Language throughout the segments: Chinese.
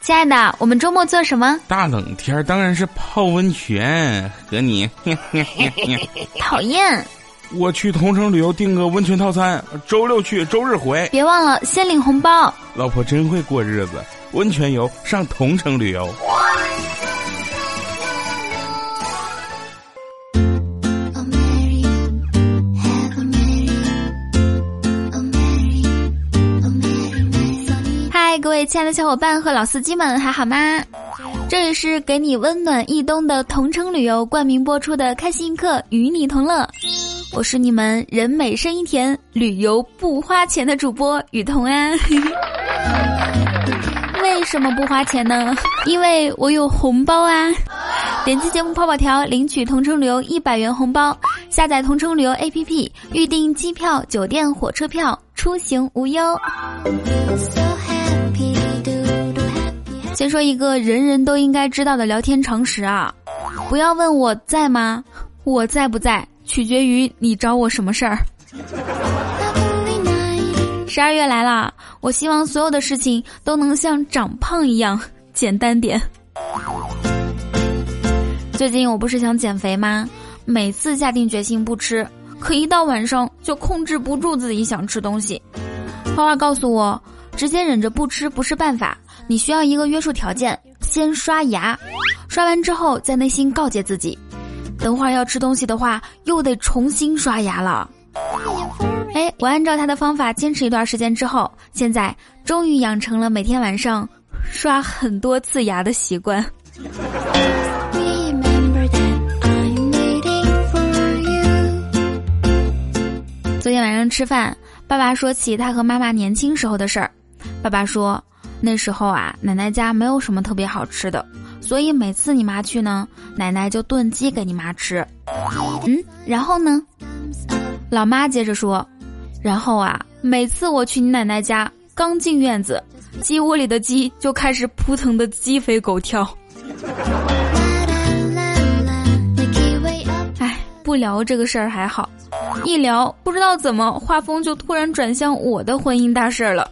亲爱的，我们周末做什么？大冷天当然是泡温泉，和你。讨厌。我去同城旅游订个温泉套餐，周六去，周日回。别忘了先领红包。老婆真会过日子，温泉游上同城旅游。各位亲爱的小伙伴和老司机们，还好吗？这里是给你温暖一冬的同城旅游冠名播出的开心一刻，与你同乐。我是你们人美声音甜、旅游不花钱的主播雨桐啊。为什么不花钱呢？因为我有红包啊！点击节目泡泡条领取同城旅游一百元红包，下载同城旅游 APP 预订机票、酒店、火车票，出行无忧。先说一个人人都应该知道的聊天常识啊，不要问我在吗？我在不在？取决于你找我什么事儿。十二月来了，我希望所有的事情都能像长胖一样简单点。最近我不是想减肥吗？每次下定决心不吃，可一到晚上就控制不住自己想吃东西。花花告诉我，直接忍着不吃不是办法，你需要一个约束条件：先刷牙，刷完之后在内心告诫自己。等会儿要吃东西的话，又得重新刷牙了。哎，我按照他的方法坚持一段时间之后，现在终于养成了每天晚上刷很多次牙的习惯。昨天晚上吃饭，爸爸说起他和妈妈年轻时候的事儿。爸爸说，那时候啊，奶奶家没有什么特别好吃的。所以每次你妈去呢，奶奶就炖鸡给你妈吃。嗯，然后呢？老妈接着说，然后啊，每次我去你奶奶家，刚进院子，鸡窝里的鸡就开始扑腾的鸡飞狗跳。不聊这个事儿还好，一聊不知道怎么画风就突然转向我的婚姻大事儿了。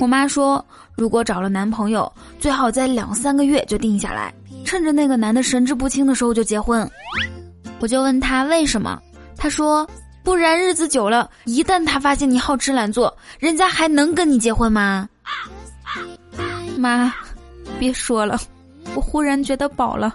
我妈说。如果找了男朋友，最好在两三个月就定下来，趁着那个男的神志不清的时候就结婚。我就问他为什么，他说不然日子久了，一旦他发现你好吃懒做，人家还能跟你结婚吗？妈，别说了，我忽然觉得饱了。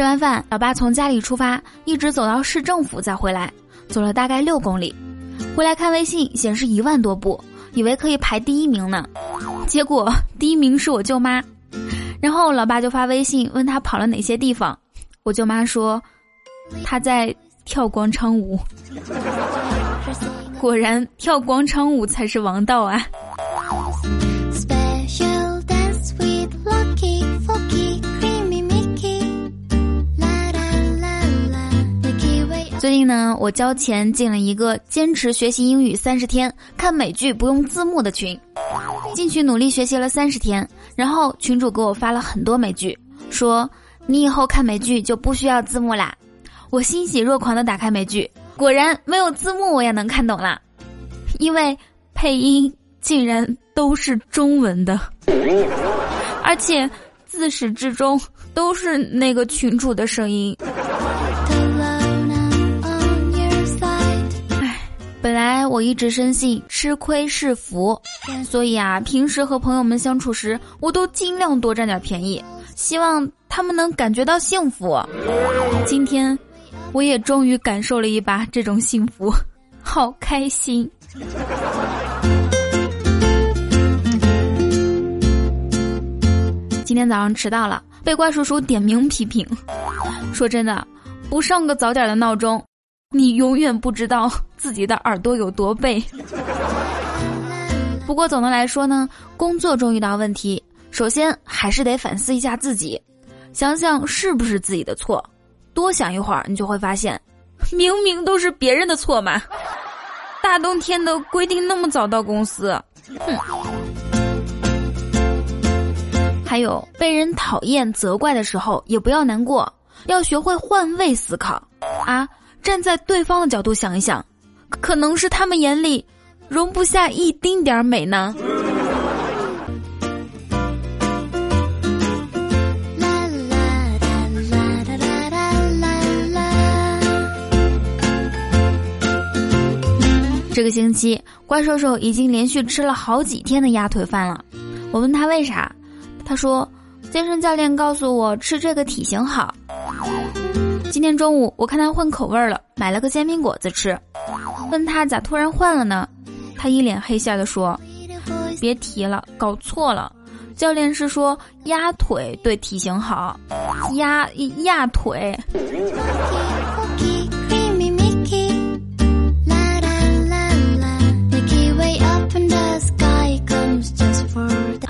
吃完饭，老爸从家里出发，一直走到市政府再回来，走了大概六公里。回来看微信，显示一万多步，以为可以排第一名呢。结果第一名是我舅妈。然后老爸就发微信问他跑了哪些地方，我舅妈说他在跳广场舞。果然跳广场舞才是王道啊！最近呢，我交钱进了一个坚持学习英语三十天、看美剧不用字幕的群。进去努力学习了三十天，然后群主给我发了很多美剧，说你以后看美剧就不需要字幕啦。我欣喜若狂的打开美剧，果然没有字幕我也能看懂啦，因为配音竟然都是中文的，而且自始至终都是那个群主的声音。我一直深信吃亏是福，所以啊，平时和朋友们相处时，我都尽量多占点便宜，希望他们能感觉到幸福。今天，我也终于感受了一把这种幸福，好开心。今天早上迟到了，被怪叔叔点名批评，说真的，不上个早点的闹钟。你永远不知道 自己的耳朵有多背。不过总的来说呢，工作中遇到问题，首先还是得反思一下自己，想想是不是自己的错。多想一会儿，你就会发现，明明都是别人的错嘛。大冬天的规定那么早到公司，哼。还有被人讨厌责怪的时候，也不要难过，要学会换位思考啊。站在对方的角度想一想，可能是他们眼里容不下一丁点儿美呢。这个星期，怪兽兽已经连续吃了好几天的鸭腿饭了。我问他为啥，他说健身教练告诉我吃这个体型好。今天中午我看他换口味了，买了个煎饼果子吃。问他咋突然换了呢？他一脸黑线的说：“别提了，搞错了。教练是说压腿对体型好，压压腿。”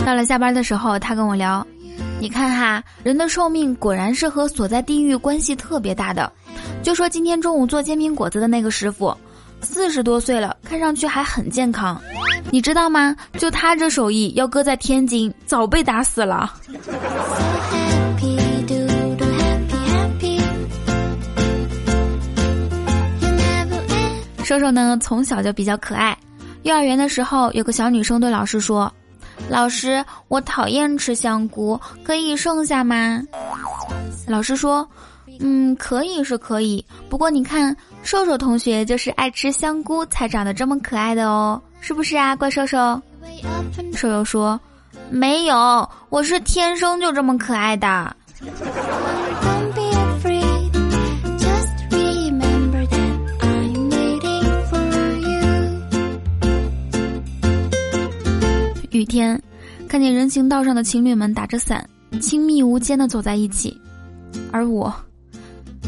到了下班的时候，他跟我聊：“你看哈，人的寿命果然是和所在地域关系特别大的。就说今天中午做煎饼果子的那个师傅，四十多岁了，看上去还很健康。你知道吗？就他这手艺，要搁在天津，早被打死了。”瘦瘦呢，从小就比较可爱。幼儿园的时候，有个小女生对老师说。老师，我讨厌吃香菇，可以剩下吗？老师说，嗯，可以是可以，不过你看，瘦瘦同学就是爱吃香菇才长得这么可爱的哦，是不是啊，怪瘦瘦？瘦瘦说，没有，我是天生就这么可爱的。雨天，看见人行道上的情侣们打着伞，亲密无间的走在一起，而我，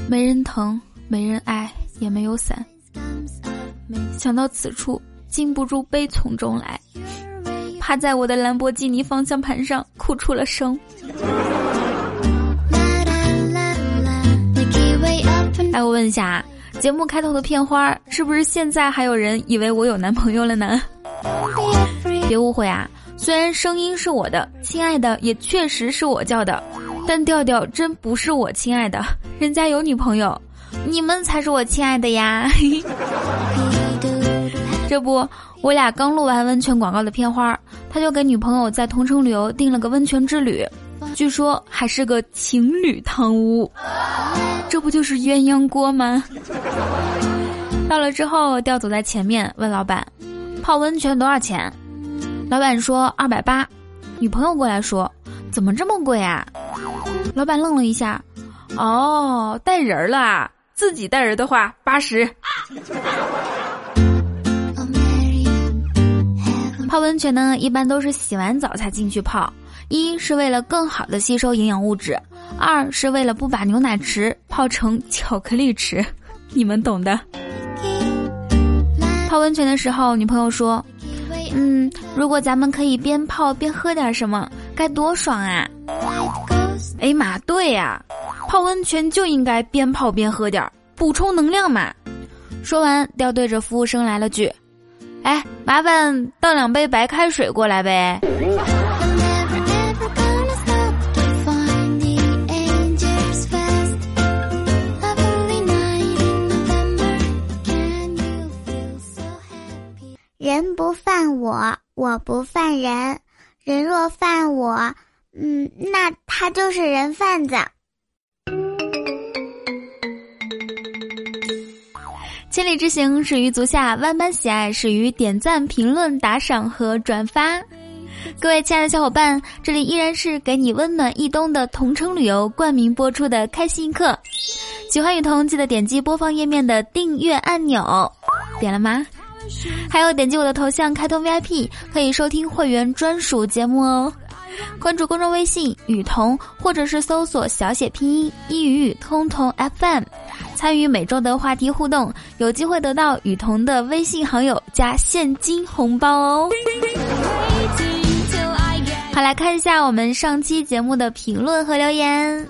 没人疼，没人爱，也没有伞。想到此处，禁不住悲从中来，趴在我的兰博基尼方向盘上哭出了声。哎，我问一下，节目开头的片花是不是现在还有人以为我有男朋友了呢？别误会啊。虽然声音是我的，亲爱的也确实是我叫的，但调调真不是我亲爱的，人家有女朋友，你们才是我亲爱的呀！这不，我俩刚录完温泉广告的片花，他就给女朋友在同城旅游订了个温泉之旅，据说还是个情侣汤屋，这不就是鸳鸯锅吗？到了之后，调走在前面问老板，泡温泉多少钱？老板说二百八，女朋友过来说，怎么这么贵啊？老板愣了一下，哦，带人了，自己带人的话八十。泡温泉呢，一般都是洗完澡才进去泡，一是为了更好的吸收营养物质，二是为了不把牛奶池泡成巧克力池，你们懂的。泡温泉的时候，女朋友说。嗯，如果咱们可以边泡边喝点什么，该多爽啊！哎妈，对呀，泡温泉就应该边泡边喝点儿，补充能量嘛。说完，调对着服务生来了句：“哎，麻烦倒两杯白开水过来呗。”人不犯我，我不犯人。人若犯我，嗯，那他就是人贩子。千里之行，始于足下；万般喜爱，始于点赞、评论、打赏和转发。各位亲爱的小伙伴，这里依然是给你温暖一冬的同城旅游冠名播出的开心一刻。喜欢雨桐，记得点击播放页面的订阅按钮，点了吗？还有点击我的头像开通 VIP，可以收听会员专属节目哦。关注公众微信雨桐，或者是搜索小写拼音一语语通通 FM，参与每周的话题互动，有机会得到雨桐的微信好友加现金红包哦。好，来看一下我们上期节目的评论和留言。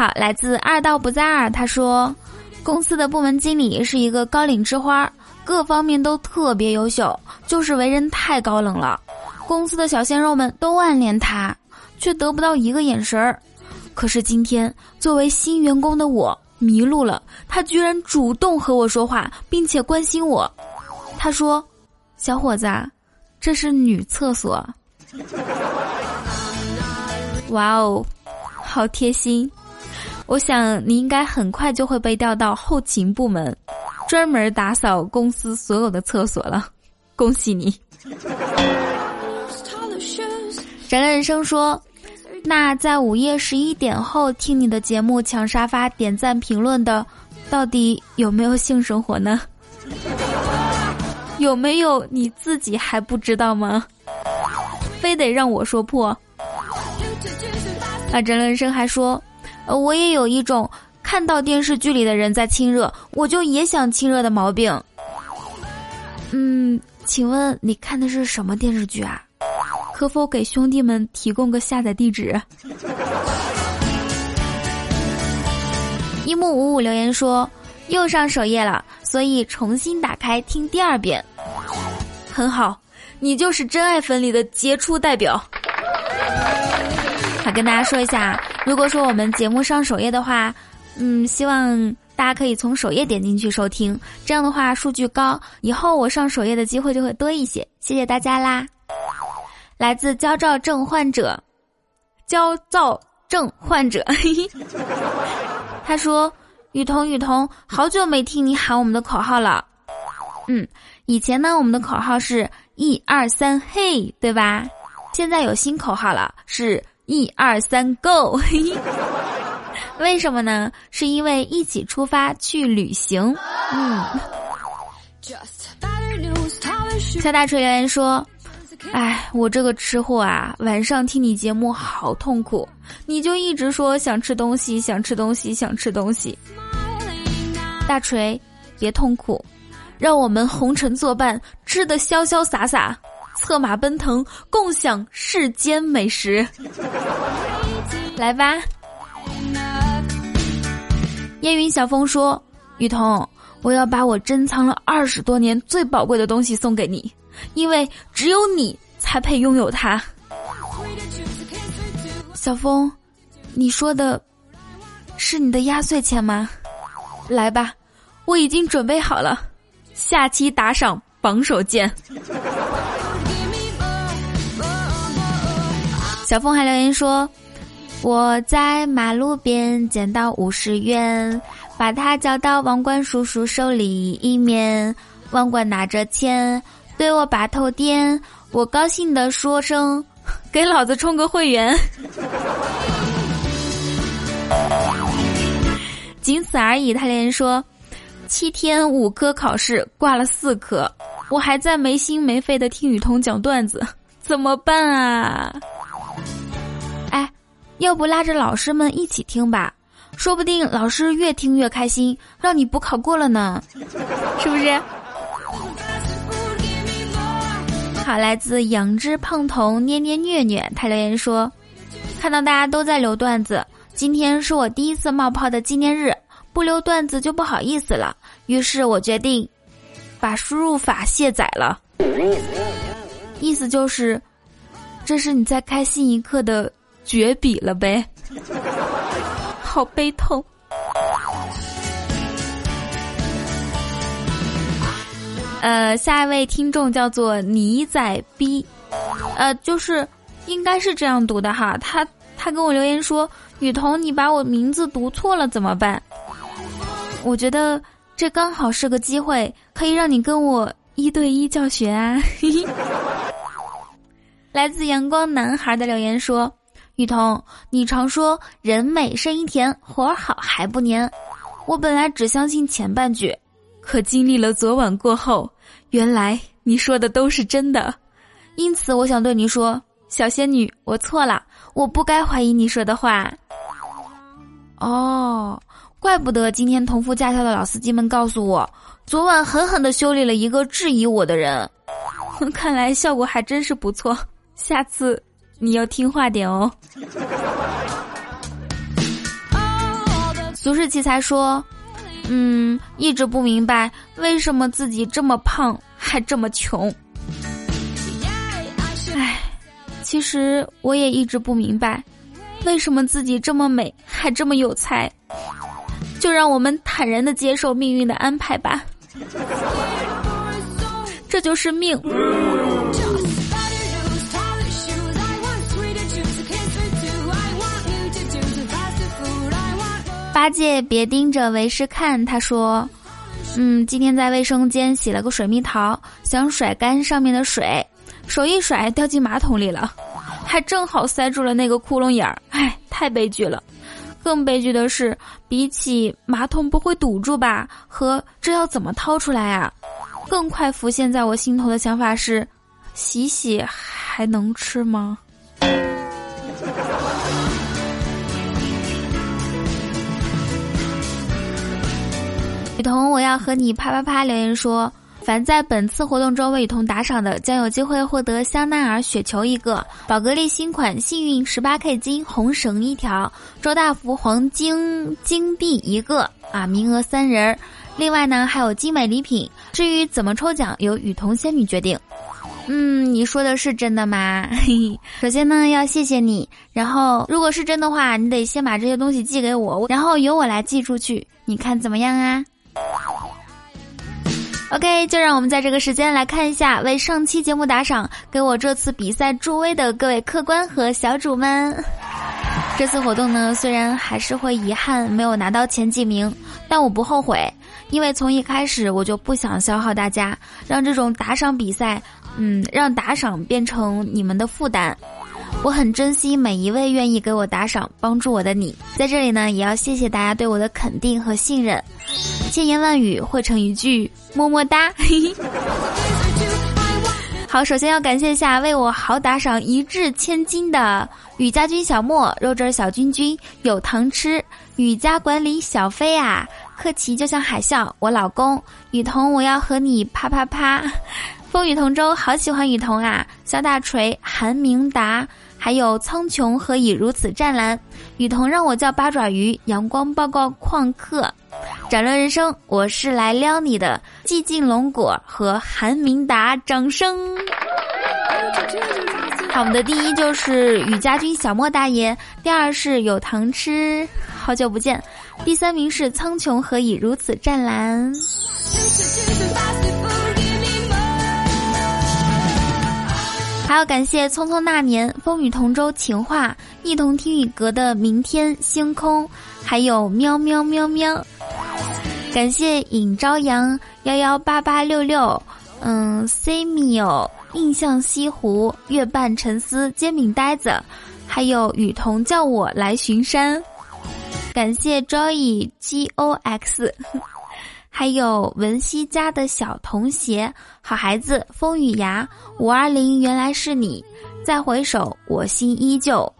好，来自二道不在二，他说，公司的部门经理是一个高岭之花，各方面都特别优秀，就是为人太高冷了。公司的小鲜肉们都暗恋他，却得不到一个眼神儿。可是今天作为新员工的我迷路了，他居然主动和我说话，并且关心我。他说：“小伙子，这是女厕所。”哇哦，好贴心！我想你应该很快就会被调到后勤部门，专门打扫公司所有的厕所了。恭喜你！宅人生说：“那在午夜十一点后听你的节目抢沙发点赞评论的，到底有没有性生活呢？有没有你自己还不知道吗？非得让我说破？”啊，宅人生还说。我也有一种看到电视剧里的人在亲热，我就也想亲热的毛病。嗯，请问你看的是什么电视剧啊？可否给兄弟们提供个下载地址？一木五五留言说又上首页了，所以重新打开听第二遍。很好，你就是真爱粉里的杰出代表。好，跟大家说一下。如果说我们节目上首页的话，嗯，希望大家可以从首页点进去收听，这样的话数据高，以后我上首页的机会就会多一些。谢谢大家啦！来自焦躁症患者，焦躁症患者，他说：“雨桐，雨桐，好久没听你喊我们的口号了。嗯，以前呢，我们的口号是一二三嘿，对吧？现在有新口号了，是。”一二三，Go！为什么呢？是因为一起出发去旅行。嗯。肖大锤留言说：“哎，我这个吃货啊，晚上听你节目好痛苦，你就一直说想吃东西，想吃东西，想吃东西。大锤，别痛苦，让我们红尘作伴，吃得潇潇洒洒。”策马奔腾，共享世间美食。来吧，烟云小风说：“雨桐，我要把我珍藏了二十多年最宝贵的东西送给你，因为只有你才配拥有它。”小风，你说的是你的压岁钱吗？来吧，我已经准备好了，下期打赏榜首见。小峰还留言说：“我在马路边捡到五十元，把它交到王冠叔叔手里，一面王冠拿着钱对我把头点，我高兴的说声：给老子充个会员。仅此而已。”他留言说：“七天五科考试挂了四科，我还在没心没肺的听雨桐讲段子，怎么办啊？”要不拉着老师们一起听吧，说不定老师越听越开心，让你补考过了呢，是不是？好，来自养只胖童捏捏虐虐，他留言说：看到大家都在留段子，今天是我第一次冒泡的纪念日，不留段子就不好意思了，于是我决定把输入法卸载了，意思就是，这是你在开心一刻的。绝笔了呗，好悲痛。呃，下一位听众叫做泥仔逼，呃，就是应该是这样读的哈。他他跟我留言说：“雨桐，你把我名字读错了怎么办？”我觉得这刚好是个机会，可以让你跟我一对一教学啊。来自阳光男孩的留言说。雨桐，你常说人美声音甜，活儿好还不粘。我本来只相信前半句，可经历了昨晚过后，原来你说的都是真的。因此，我想对你说，小仙女，我错了，我不该怀疑你说的话。哦，怪不得今天同福驾校的老司机们告诉我，昨晚狠狠的修理了一个质疑我的人。看来效果还真是不错，下次。你要听话点哦。俗世奇才说：“嗯，一直不明白为什么自己这么胖还这么穷。”唉，其实我也一直不明白，为什么自己这么美，还这么有才？就让我们坦然的接受命运的安排吧，这就是命。八戒别盯着为师看，他说：“嗯，今天在卫生间洗了个水蜜桃，想甩干上面的水，手一甩掉进马桶里了，还正好塞住了那个窟窿眼儿，唉，太悲剧了。更悲剧的是，比起马桶不会堵住吧，和这要怎么掏出来啊？更快浮现在我心头的想法是：洗洗还能吃吗？”雨桐，我要和你啪啪啪留言说，凡在本次活动中为雨桐打赏的，将有机会获得香奈儿雪球一个，宝格丽新款幸运十八 K 金红绳一条，周大福黄金金币一个啊，名额三人。另外呢，还有精美礼品。至于怎么抽奖，由雨桐仙女决定。嗯，你说的是真的吗？首先呢，要谢谢你。然后，如果是真的话，你得先把这些东西寄给我，然后由我来寄出去。你看怎么样啊？OK，就让我们在这个时间来看一下为上期节目打赏、给我这次比赛助威的各位客官和小主们。这次活动呢，虽然还是会遗憾没有拿到前几名，但我不后悔，因为从一开始我就不想消耗大家，让这种打赏比赛，嗯，让打赏变成你们的负担。我很珍惜每一位愿意给我打赏、帮助我的你，在这里呢，也要谢谢大家对我的肯定和信任。千言万语汇成一句么么哒。好，首先要感谢一下为我好打赏一掷千金的雨家军小莫、肉汁小君君、有糖吃、雨家管理小飞啊、客气就像海啸、我老公雨桐，我要和你啪啪啪。风雨同舟，好喜欢雨桐啊！肖大锤、韩明达。还有苍穹何以如此湛蓝？雨桐让我叫八爪鱼。阳光报告旷课，斩乱人生，我是来撩你的。寂静龙果和韩明达，掌声。好，我们的第一就是雨家军小莫大爷，第二是有糖吃，好久不见，第三名是苍穹何以如此湛蓝。还要感谢匆匆那年、风雨同舟、情话、一同听雨阁的明天星空，还有喵喵喵喵。感谢尹朝阳幺幺八八六六，嗯，Simio 印象西湖月半沉思煎饼呆子，还有雨桐叫我来巡山。感谢 Joy G O X。还有文熙家的小童鞋，好孩子，风雨牙五二零，原来是你。再回首，我心依旧。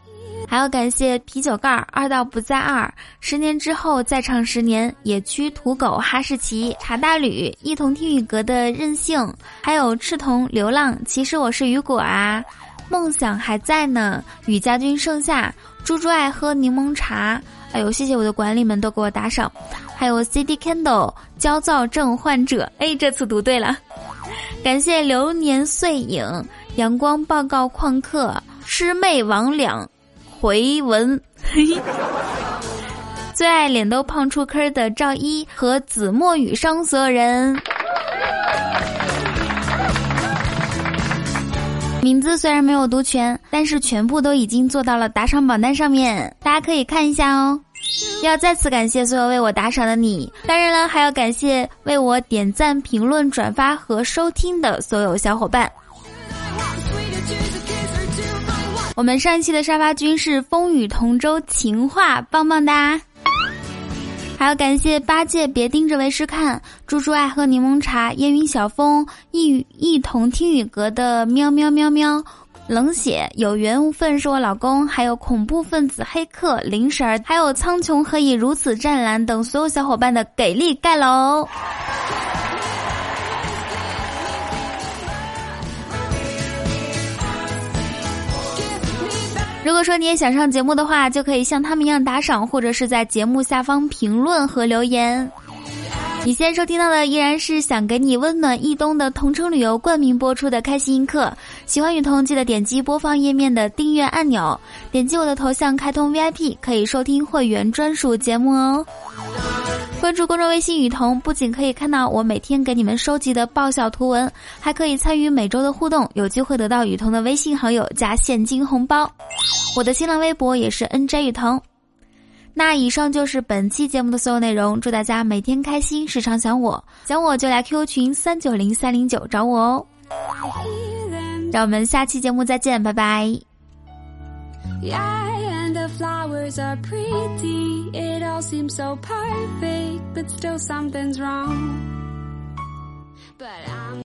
还要感谢啤酒盖儿二道不在二，十年之后再唱十年。野区土狗哈士奇茶大吕一同听雨阁的任性，还有赤瞳流浪。其实我是雨果啊，梦想还在呢。雨家军盛夏，猪猪爱喝柠檬茶。哎呦，谢谢我的管理们都给我打赏。还有 CD Candle 焦躁症患者，哎，这次读对了，感谢流年碎影阳光报告旷课师妹魍魉回文，最爱脸都胖出坑的赵一和子墨雨生所有人，名字虽然没有读全，但是全部都已经做到了打赏榜单上面，大家可以看一下哦。要再次感谢所有为我打赏的你，当然了，还要感谢为我点赞、评论、转发和收听的所有小伙伴。我们上一期的沙发君是风雨同舟情话，棒棒哒！还要感谢八戒别盯着为师看，猪猪爱喝柠檬茶，烟云小风一一同听雨阁的喵喵喵喵。冷血有缘无分是我老公，还有恐怖分子黑客灵神，还有苍穹何以如此湛蓝等所有小伙伴的给力盖楼。如果说你也想上节目的话，就可以像他们一样打赏，或者是在节目下方评论和留言。你现在收听到的依然是想给你温暖一冬的同城旅游冠名播出的开心一刻。喜欢雨桐记得点击播放页面的订阅按钮，点击我的头像开通 VIP，可以收听会员专属节目哦。关注公众微信雨桐，不仅可以看到我每天给你们收集的爆笑图文，还可以参与每周的互动，有机会得到雨桐的微信好友加现金红包。我的新浪微博也是 NJ 雨桐。那以上就是本期节目的所有内容，祝大家每天开心，时常想我，想我就来 QQ 群三九零三零九找我哦。让我们下期节目再见，拜拜。